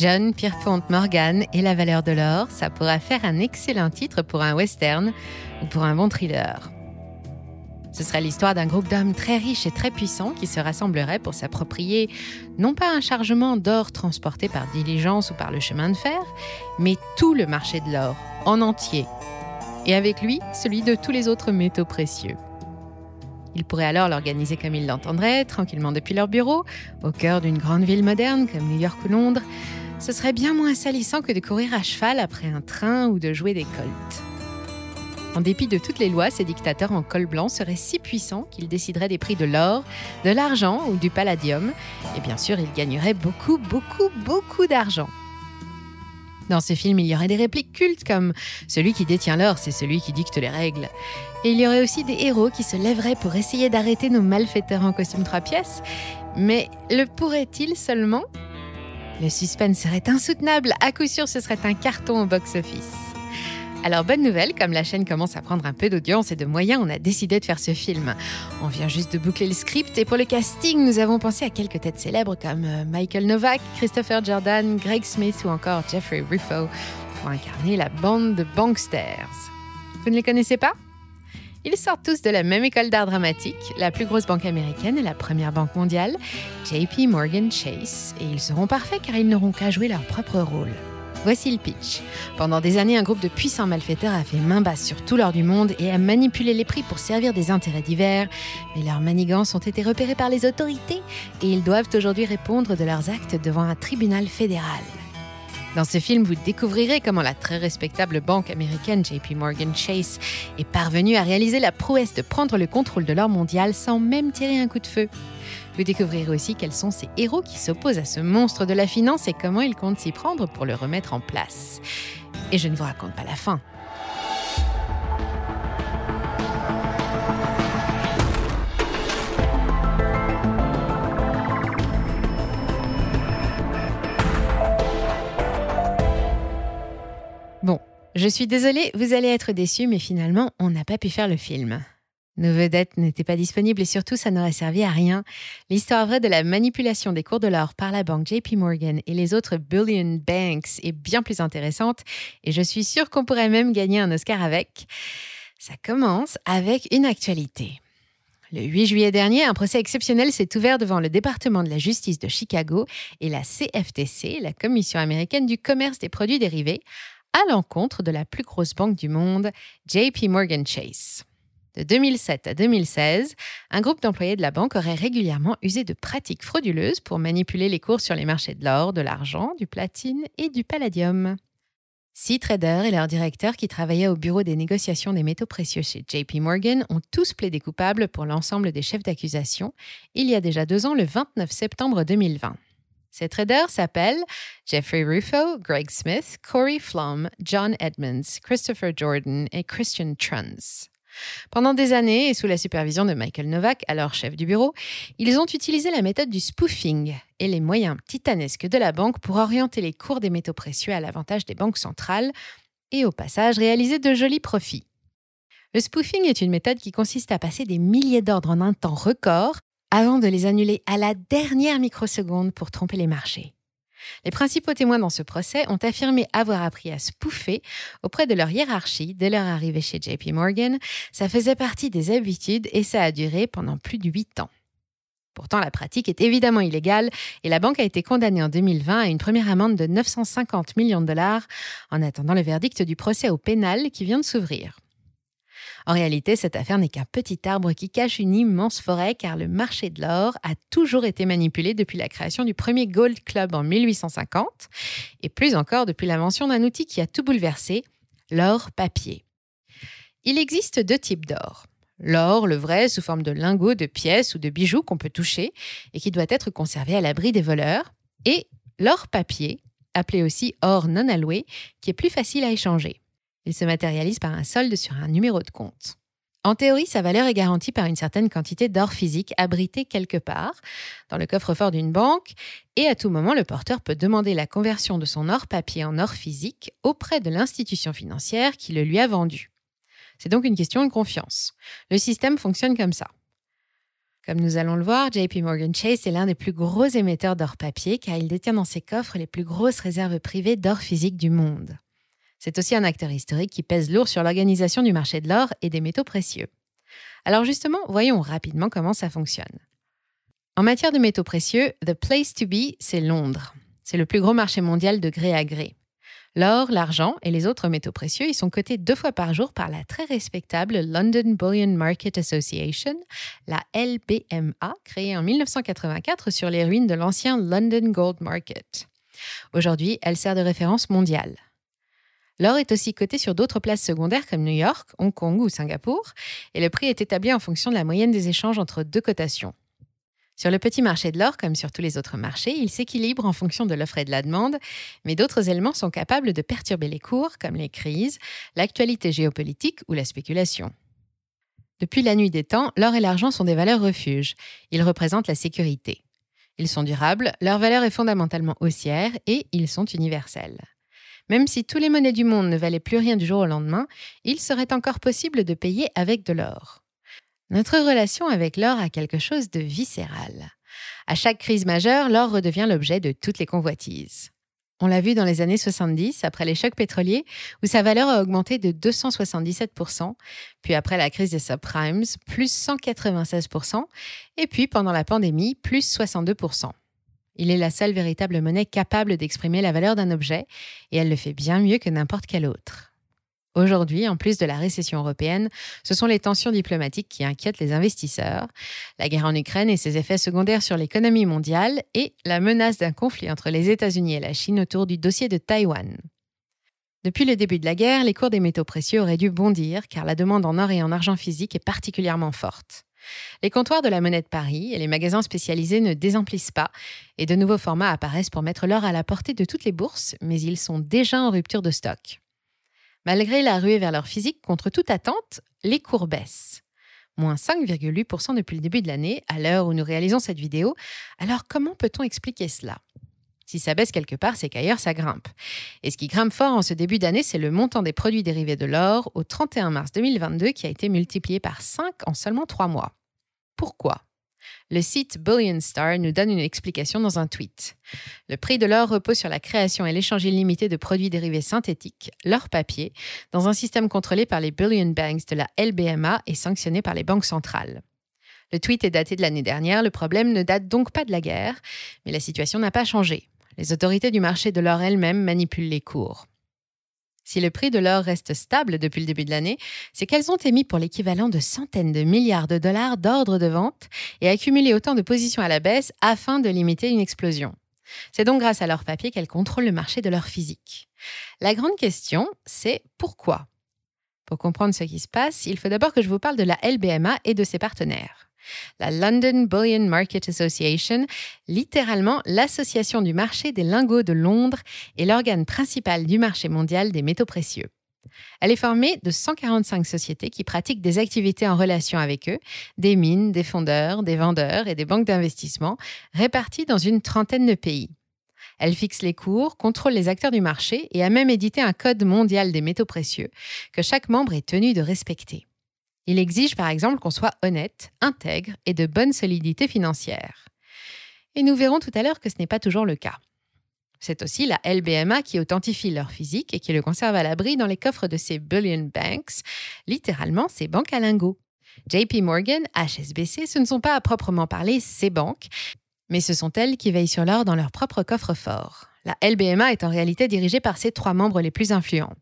John Pierpont Morgan et la valeur de l'or, ça pourra faire un excellent titre pour un western ou pour un bon thriller. Ce serait l'histoire d'un groupe d'hommes très riches et très puissants qui se rassembleraient pour s'approprier non pas un chargement d'or transporté par diligence ou par le chemin de fer, mais tout le marché de l'or, en entier. Et avec lui, celui de tous les autres métaux précieux. Ils pourraient alors l'organiser comme ils l'entendraient, tranquillement depuis leur bureau, au cœur d'une grande ville moderne comme New York ou Londres. Ce serait bien moins salissant que de courir à cheval après un train ou de jouer des colts. En dépit de toutes les lois, ces dictateurs en col blanc seraient si puissants qu'ils décideraient des prix de l'or, de l'argent ou du palladium. Et bien sûr, ils gagneraient beaucoup, beaucoup, beaucoup d'argent. Dans ce film, il y aurait des répliques cultes comme Celui qui détient l'or, c'est celui qui dicte les règles. Et il y aurait aussi des héros qui se lèveraient pour essayer d'arrêter nos malfaiteurs en costume trois pièces. Mais le pourrait-il seulement? Le suspense serait insoutenable. À coup sûr, ce serait un carton au box-office. Alors bonne nouvelle, comme la chaîne commence à prendre un peu d'audience et de moyens, on a décidé de faire ce film. On vient juste de boucler le script et pour le casting, nous avons pensé à quelques têtes célèbres comme euh, Michael Novak, Christopher Jordan, Greg Smith ou encore Jeffrey Ruffo pour incarner la bande de banksters. Vous ne les connaissez pas? Ils sortent tous de la même école d'art dramatique, la plus grosse banque américaine et la première banque mondiale, JP Morgan Chase, et ils seront parfaits car ils n'auront qu'à jouer leur propre rôle. Voici le pitch. Pendant des années, un groupe de puissants malfaiteurs a fait main basse sur tout l'or du monde et a manipulé les prix pour servir des intérêts divers. Mais leurs manigances ont été repérées par les autorités et ils doivent aujourd'hui répondre de leurs actes devant un tribunal fédéral. Dans ce film, vous découvrirez comment la très respectable banque américaine JP Morgan Chase est parvenue à réaliser la prouesse de prendre le contrôle de l'or mondial sans même tirer un coup de feu. Vous découvrirez aussi quels sont ces héros qui s'opposent à ce monstre de la finance et comment ils comptent s'y prendre pour le remettre en place. Et je ne vous raconte pas la fin. Je suis désolée, vous allez être déçus, mais finalement, on n'a pas pu faire le film. Nos vedettes n'étaient pas disponibles et surtout ça n'aurait servi à rien. L'histoire vraie de la manipulation des cours de l'or par la banque JP Morgan et les autres Billion Banks est bien plus intéressante et je suis sûre qu'on pourrait même gagner un Oscar avec. Ça commence avec une actualité. Le 8 juillet dernier, un procès exceptionnel s'est ouvert devant le département de la justice de Chicago et la CFTC, la Commission américaine du commerce des produits dérivés, à l'encontre de la plus grosse banque du monde, JP Morgan Chase. De 2007 à 2016, un groupe d'employés de la banque aurait régulièrement usé de pratiques frauduleuses pour manipuler les cours sur les marchés de l'or, de l'argent, du platine et du palladium. Six traders et leurs directeurs qui travaillaient au bureau des négociations des métaux précieux chez JP Morgan ont tous plaidé coupables pour l'ensemble des chefs d'accusation il y a déjà deux ans, le 29 septembre 2020. Ces traders s'appellent Jeffrey Ruffo, Greg Smith, Corey Flom, John Edmonds, Christopher Jordan et Christian Truns. Pendant des années, et sous la supervision de Michael Novak, alors chef du bureau, ils ont utilisé la méthode du spoofing et les moyens titanesques de la banque pour orienter les cours des métaux précieux à l'avantage des banques centrales et au passage réaliser de jolis profits. Le spoofing est une méthode qui consiste à passer des milliers d'ordres en un temps record avant de les annuler à la dernière microseconde pour tromper les marchés. Les principaux témoins dans ce procès ont affirmé avoir appris à spoofer auprès de leur hiérarchie dès leur arrivée chez JP Morgan. Ça faisait partie des habitudes et ça a duré pendant plus de huit ans. Pourtant, la pratique est évidemment illégale et la banque a été condamnée en 2020 à une première amende de 950 millions de dollars en attendant le verdict du procès au pénal qui vient de s'ouvrir. En réalité, cette affaire n'est qu'un petit arbre qui cache une immense forêt car le marché de l'or a toujours été manipulé depuis la création du premier Gold Club en 1850 et plus encore depuis l'invention d'un outil qui a tout bouleversé, l'or papier. Il existe deux types d'or. L'or, le vrai, sous forme de lingots, de pièces ou de bijoux qu'on peut toucher et qui doit être conservé à l'abri des voleurs. Et l'or papier, appelé aussi or non alloué, qui est plus facile à échanger. Il se matérialise par un solde sur un numéro de compte. En théorie, sa valeur est garantie par une certaine quantité d'or physique abrité quelque part dans le coffre-fort d'une banque et à tout moment, le porteur peut demander la conversion de son or papier en or physique auprès de l'institution financière qui le lui a vendu. C'est donc une question de confiance. Le système fonctionne comme ça. Comme nous allons le voir, JP Morgan Chase est l'un des plus gros émetteurs d'or papier car il détient dans ses coffres les plus grosses réserves privées d'or physique du monde. C'est aussi un acteur historique qui pèse lourd sur l'organisation du marché de l'or et des métaux précieux. Alors justement, voyons rapidement comment ça fonctionne. En matière de métaux précieux, the place to be, c'est Londres. C'est le plus gros marché mondial de gré à gré. L'or, l'argent et les autres métaux précieux y sont cotés deux fois par jour par la très respectable London Bullion Market Association, la LBMA, créée en 1984 sur les ruines de l'ancien London Gold Market. Aujourd'hui, elle sert de référence mondiale. L'or est aussi coté sur d'autres places secondaires comme New York, Hong Kong ou Singapour, et le prix est établi en fonction de la moyenne des échanges entre deux cotations. Sur le petit marché de l'or, comme sur tous les autres marchés, il s'équilibre en fonction de l'offre et de la demande, mais d'autres éléments sont capables de perturber les cours, comme les crises, l'actualité géopolitique ou la spéculation. Depuis la nuit des temps, l'or et l'argent sont des valeurs refuges. Ils représentent la sécurité. Ils sont durables, leur valeur est fondamentalement haussière et ils sont universels. Même si tous les monnaies du monde ne valaient plus rien du jour au lendemain, il serait encore possible de payer avec de l'or. Notre relation avec l'or a quelque chose de viscéral. À chaque crise majeure, l'or redevient l'objet de toutes les convoitises. On l'a vu dans les années 70, après les chocs pétroliers, où sa valeur a augmenté de 277%, puis après la crise des subprimes, plus 196%, et puis pendant la pandémie, plus 62%. Il est la seule véritable monnaie capable d'exprimer la valeur d'un objet, et elle le fait bien mieux que n'importe quelle autre. Aujourd'hui, en plus de la récession européenne, ce sont les tensions diplomatiques qui inquiètent les investisseurs, la guerre en Ukraine et ses effets secondaires sur l'économie mondiale et la menace d'un conflit entre les États-Unis et la Chine autour du dossier de Taïwan. Depuis le début de la guerre, les cours des métaux précieux auraient dû bondir car la demande en or et en argent physique est particulièrement forte. Les comptoirs de la monnaie de Paris et les magasins spécialisés ne désemplissent pas et de nouveaux formats apparaissent pour mettre l'or à la portée de toutes les bourses, mais ils sont déjà en rupture de stock. Malgré la ruée vers leur physique, contre toute attente, les cours baissent. Moins 5,8% depuis le début de l'année, à l'heure où nous réalisons cette vidéo. Alors comment peut-on expliquer cela? Si ça baisse quelque part, c'est qu'ailleurs ça grimpe. Et ce qui grimpe fort en ce début d'année, c'est le montant des produits dérivés de l'or au 31 mars 2022 qui a été multiplié par 5 en seulement 3 mois. Pourquoi? Le site Bullion Star nous donne une explication dans un tweet. Le prix de l'or repose sur la création et l'échange illimité de produits dérivés synthétiques, l'or papier, dans un système contrôlé par les Bullion Banks de la LBMA et sanctionné par les banques centrales. Le tweet est daté de l'année dernière, le problème ne date donc pas de la guerre, mais la situation n'a pas changé. Les autorités du marché de l'or elles-mêmes manipulent les cours. Si le prix de l'or reste stable depuis le début de l'année, c'est qu'elles ont émis pour l'équivalent de centaines de milliards de dollars d'ordres de vente et accumulé autant de positions à la baisse afin de limiter une explosion. C'est donc grâce à leur papier qu'elles contrôlent le marché de l'or physique. La grande question, c'est pourquoi? Pour comprendre ce qui se passe, il faut d'abord que je vous parle de la LBMA et de ses partenaires la London Bullion Market Association, littéralement l'association du marché des lingots de Londres et l'organe principal du marché mondial des métaux précieux. Elle est formée de 145 sociétés qui pratiquent des activités en relation avec eux, des mines, des fondeurs, des vendeurs et des banques d'investissement, réparties dans une trentaine de pays. Elle fixe les cours, contrôle les acteurs du marché et a même édité un code mondial des métaux précieux que chaque membre est tenu de respecter. Il exige par exemple qu'on soit honnête, intègre et de bonne solidité financière. Et nous verrons tout à l'heure que ce n'est pas toujours le cas. C'est aussi la LBMA qui authentifie leur physique et qui le conserve à l'abri dans les coffres de ces Billion Banks, littéralement ces banques à lingots. JP Morgan, HSBC, ce ne sont pas à proprement parler ces banques, mais ce sont elles qui veillent sur l'or dans leur propre coffre-fort. La LBMA est en réalité dirigée par ses trois membres les plus influents.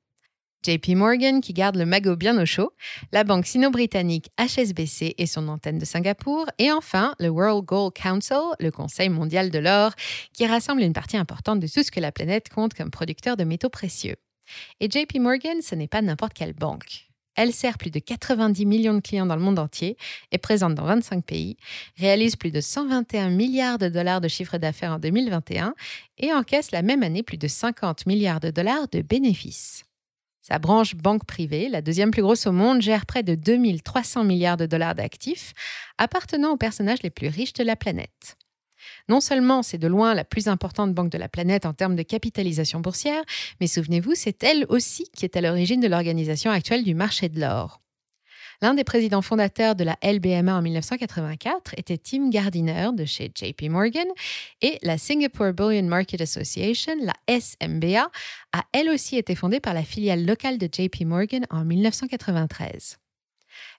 JP Morgan qui garde le magot bien au chaud, la banque sino-britannique HSBC et son antenne de Singapour, et enfin le World Gold Council, le Conseil mondial de l'or, qui rassemble une partie importante de tout ce que la planète compte comme producteur de métaux précieux. Et JP Morgan, ce n'est pas n'importe quelle banque. Elle sert plus de 90 millions de clients dans le monde entier, est présente dans 25 pays, réalise plus de 121 milliards de dollars de chiffre d'affaires en 2021 et encaisse la même année plus de 50 milliards de dollars de bénéfices. Sa branche banque privée, la deuxième plus grosse au monde, gère près de 2300 milliards de dollars d'actifs appartenant aux personnages les plus riches de la planète. Non seulement c'est de loin la plus importante banque de la planète en termes de capitalisation boursière, mais souvenez-vous, c'est elle aussi qui est à l'origine de l'organisation actuelle du marché de l'or. L'un des présidents fondateurs de la LBMA en 1984 était Tim Gardiner de chez JP Morgan et la Singapore Bullion Market Association, la SMBA, a elle aussi été fondée par la filiale locale de JP Morgan en 1993.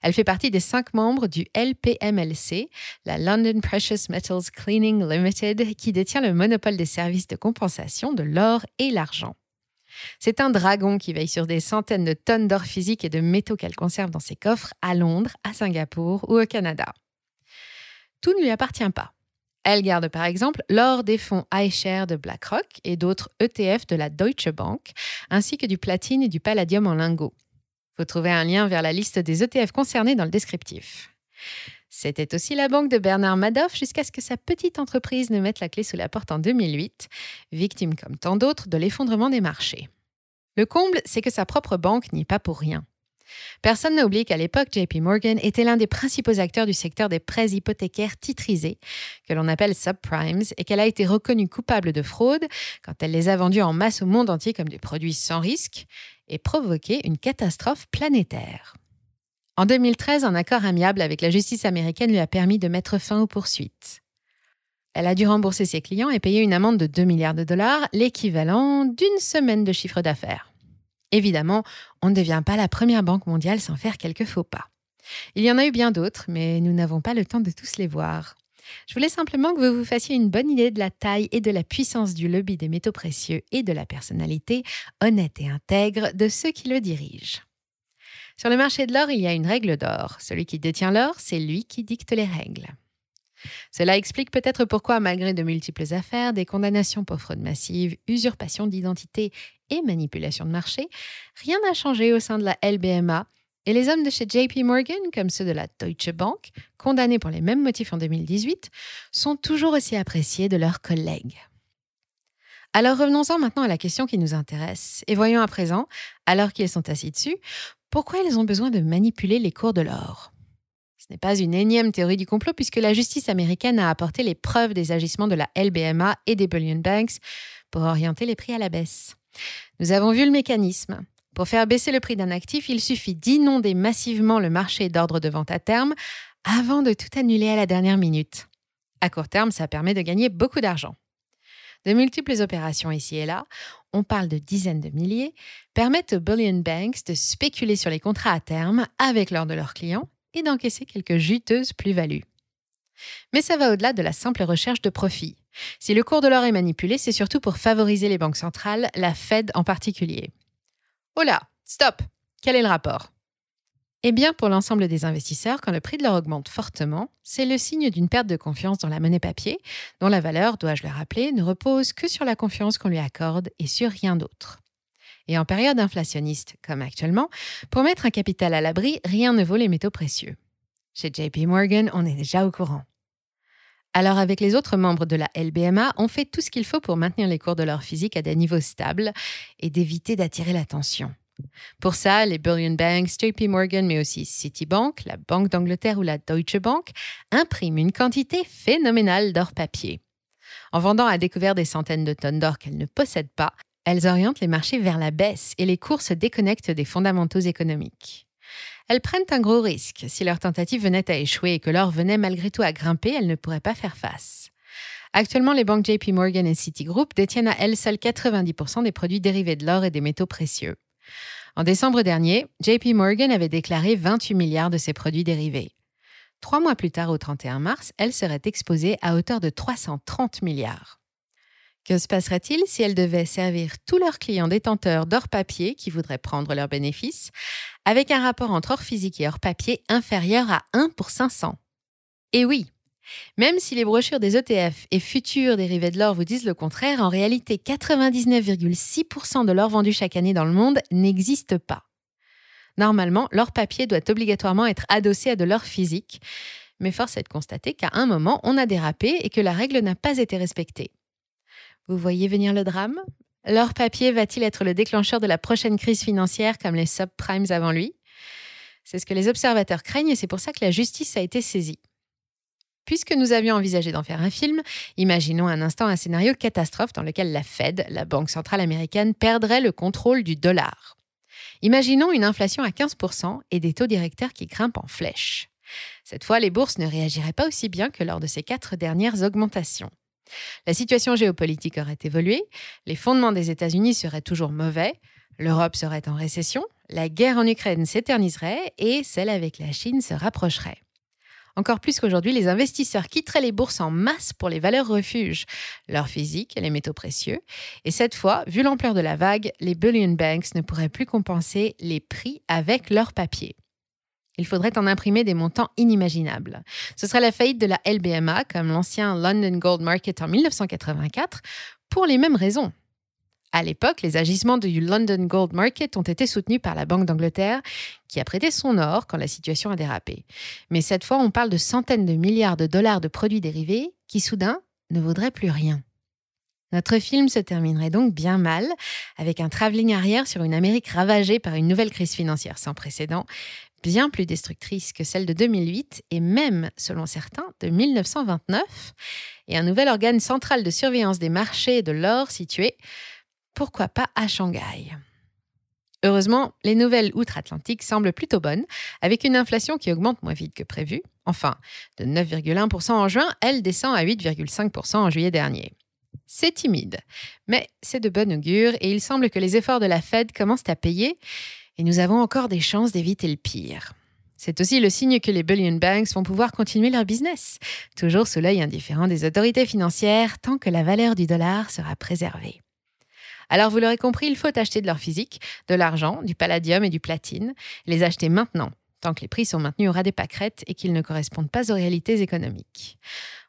Elle fait partie des cinq membres du LPMLC, la London Precious Metals Cleaning Limited, qui détient le monopole des services de compensation de l'or et l'argent. C'est un dragon qui veille sur des centaines de tonnes d'or physique et de métaux qu'elle conserve dans ses coffres à Londres, à Singapour ou au Canada. Tout ne lui appartient pas. Elle garde par exemple l'or des fonds iShare de BlackRock et d'autres ETF de la Deutsche Bank, ainsi que du platine et du palladium en lingots. Vous trouvez un lien vers la liste des ETF concernés dans le descriptif. C'était aussi la banque de Bernard Madoff jusqu'à ce que sa petite entreprise ne mette la clé sous la porte en 2008, victime comme tant d'autres de l'effondrement des marchés. Le comble, c'est que sa propre banque n'y est pas pour rien. Personne n'a qu'à l'époque, JP Morgan était l'un des principaux acteurs du secteur des prêts hypothécaires titrisés, que l'on appelle subprimes, et qu'elle a été reconnue coupable de fraude quand elle les a vendus en masse au monde entier comme des produits sans risque et provoqué une catastrophe planétaire. En 2013, un accord amiable avec la justice américaine lui a permis de mettre fin aux poursuites. Elle a dû rembourser ses clients et payer une amende de 2 milliards de dollars, l'équivalent d'une semaine de chiffre d'affaires. Évidemment, on ne devient pas la première banque mondiale sans faire quelques faux pas. Il y en a eu bien d'autres, mais nous n'avons pas le temps de tous les voir. Je voulais simplement que vous vous fassiez une bonne idée de la taille et de la puissance du lobby des métaux précieux et de la personnalité honnête et intègre de ceux qui le dirigent. Sur le marché de l'or, il y a une règle d'or. Celui qui détient l'or, c'est lui qui dicte les règles. Cela explique peut-être pourquoi, malgré de multiples affaires, des condamnations pour fraude massive, usurpation d'identité et manipulation de marché, rien n'a changé au sein de la LBMA et les hommes de chez JP Morgan, comme ceux de la Deutsche Bank, condamnés pour les mêmes motifs en 2018, sont toujours aussi appréciés de leurs collègues. Alors revenons-en maintenant à la question qui nous intéresse et voyons à présent, alors qu'ils sont assis dessus, pourquoi ils ont besoin de manipuler les cours de l'or? Ce n'est pas une énième théorie du complot puisque la justice américaine a apporté les preuves des agissements de la LBMA et des Bullion Banks pour orienter les prix à la baisse. Nous avons vu le mécanisme. Pour faire baisser le prix d'un actif, il suffit d'inonder massivement le marché d'ordre de vente à terme avant de tout annuler à la dernière minute. À court terme, ça permet de gagner beaucoup d'argent. De multiples opérations ici et là, on parle de dizaines de milliers, permettent aux bullion banks de spéculer sur les contrats à terme avec l'or de leurs clients et d'encaisser quelques juteuses plus-values. Mais ça va au-delà de la simple recherche de profit. Si le cours de l'or est manipulé, c'est surtout pour favoriser les banques centrales, la Fed en particulier. Oh là, stop Quel est le rapport? Eh bien, pour l'ensemble des investisseurs, quand le prix de l'or augmente fortement, c'est le signe d'une perte de confiance dans la monnaie papier, dont la valeur, dois-je le rappeler, ne repose que sur la confiance qu'on lui accorde et sur rien d'autre. Et en période inflationniste, comme actuellement, pour mettre un capital à l'abri, rien ne vaut les métaux précieux. Chez JP Morgan, on est déjà au courant. Alors avec les autres membres de la LBMA, on fait tout ce qu'il faut pour maintenir les cours de l'or physique à des niveaux stables et d'éviter d'attirer l'attention. Pour ça, les Billion Banks, JP Morgan, mais aussi Citibank, la Banque d'Angleterre ou la Deutsche Bank impriment une quantité phénoménale d'or papier. En vendant à découvert des centaines de tonnes d'or qu'elles ne possèdent pas, elles orientent les marchés vers la baisse et les cours se déconnectent des fondamentaux économiques. Elles prennent un gros risque. Si leur tentative venait à échouer et que l'or venait malgré tout à grimper, elles ne pourraient pas faire face. Actuellement, les banques JP Morgan et Citigroup détiennent à elles seules 90% des produits dérivés de l'or et des métaux précieux. En décembre dernier, JP Morgan avait déclaré 28 milliards de ses produits dérivés. Trois mois plus tard, au 31 mars, elle serait exposée à hauteur de 330 milliards. Que se passerait-il si elle devait servir tous leurs clients détenteurs d'or papier qui voudraient prendre leurs bénéfices avec un rapport entre or physique et or papier inférieur à 1 pour 500 Et oui, même si les brochures des ETF et futurs dérivés de l'or vous disent le contraire, en réalité 99,6% de l'or vendu chaque année dans le monde n'existe pas. Normalement, l'or papier doit obligatoirement être adossé à de l'or physique, mais force est de constater qu'à un moment, on a dérapé et que la règle n'a pas été respectée. Vous voyez venir le drame? L'or papier va-t-il être le déclencheur de la prochaine crise financière comme les subprimes avant lui? C'est ce que les observateurs craignent et c'est pour ça que la justice a été saisie. Puisque nous avions envisagé d'en faire un film, imaginons un instant un scénario catastrophe dans lequel la Fed, la Banque centrale américaine, perdrait le contrôle du dollar. Imaginons une inflation à 15% et des taux directeurs qui grimpent en flèche. Cette fois, les bourses ne réagiraient pas aussi bien que lors de ces quatre dernières augmentations. La situation géopolitique aurait évolué, les fondements des États-Unis seraient toujours mauvais, l'Europe serait en récession, la guerre en Ukraine s'éterniserait et celle avec la Chine se rapprocherait. Encore plus qu'aujourd'hui, les investisseurs quitteraient les bourses en masse pour les valeurs refuges, l'or physique et les métaux précieux. Et cette fois, vu l'ampleur de la vague, les bullion banks ne pourraient plus compenser les prix avec leur papier. Il faudrait en imprimer des montants inimaginables. Ce serait la faillite de la LBMA, comme l'ancien London Gold Market en 1984, pour les mêmes raisons. À l'époque, les agissements du London Gold Market ont été soutenus par la Banque d'Angleterre, qui a prêté son or quand la situation a dérapé. Mais cette fois, on parle de centaines de milliards de dollars de produits dérivés qui, soudain, ne vaudraient plus rien. Notre film se terminerait donc bien mal, avec un travelling arrière sur une Amérique ravagée par une nouvelle crise financière sans précédent, bien plus destructrice que celle de 2008 et même, selon certains, de 1929, et un nouvel organe central de surveillance des marchés de l'or situé pourquoi pas à Shanghai Heureusement, les nouvelles outre-Atlantique semblent plutôt bonnes, avec une inflation qui augmente moins vite que prévu. Enfin, de 9,1% en juin, elle descend à 8,5% en juillet dernier. C'est timide, mais c'est de bon augure et il semble que les efforts de la Fed commencent à payer et nous avons encore des chances d'éviter le pire. C'est aussi le signe que les bullion banks vont pouvoir continuer leur business, toujours sous l'œil indifférent des autorités financières tant que la valeur du dollar sera préservée. Alors vous l'aurez compris, il faut acheter de l'or physique, de l'argent, du palladium et du platine, les acheter maintenant, tant que les prix sont maintenus au ras des pâquerettes et qu'ils ne correspondent pas aux réalités économiques.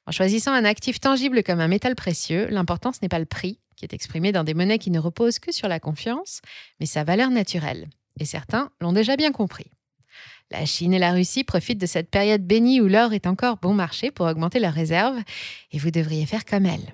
En choisissant un actif tangible comme un métal précieux, l'important ce n'est pas le prix, qui est exprimé dans des monnaies qui ne reposent que sur la confiance, mais sa valeur naturelle. Et certains l'ont déjà bien compris. La Chine et la Russie profitent de cette période bénie où l'or est encore bon marché pour augmenter leurs réserves, et vous devriez faire comme elles.